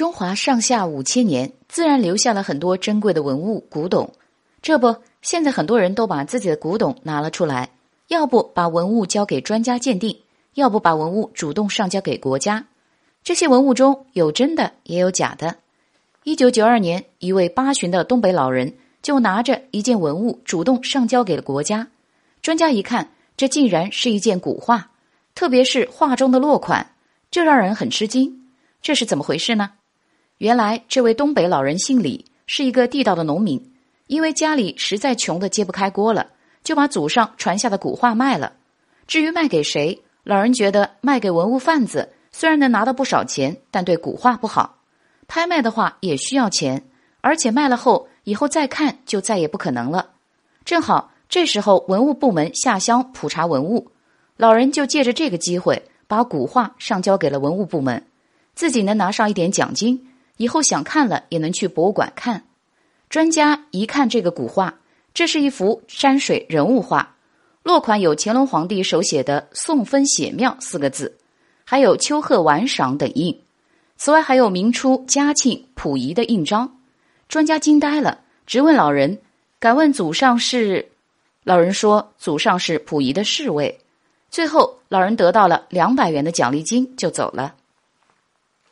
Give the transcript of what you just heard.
中华上下五千年，自然留下了很多珍贵的文物古董。这不，现在很多人都把自己的古董拿了出来，要不把文物交给专家鉴定，要不把文物主动上交给国家。这些文物中有真的，也有假的。一九九二年，一位八旬的东北老人就拿着一件文物主动上交给了国家。专家一看，这竟然是一件古画，特别是画中的落款，这让人很吃惊。这是怎么回事呢？原来这位东北老人姓李，是一个地道的农民。因为家里实在穷得揭不开锅了，就把祖上传下的古画卖了。至于卖给谁，老人觉得卖给文物贩子虽然能拿到不少钱，但对古画不好。拍卖的话也需要钱，而且卖了后以后再看就再也不可能了。正好这时候文物部门下乡普查文物，老人就借着这个机会把古画上交给了文物部门，自己能拿上一点奖金。以后想看了也能去博物馆看。专家一看这个古画，这是一幅山水人物画，落款有乾隆皇帝手写的“送分写妙”四个字，还有“秋贺玩赏”等印。此外还有明初嘉庆、溥仪的印章。专家惊呆了，直问老人：“敢问祖上是？”老人说：“祖上是溥仪的侍卫。”最后，老人得到了两百元的奖励金，就走了。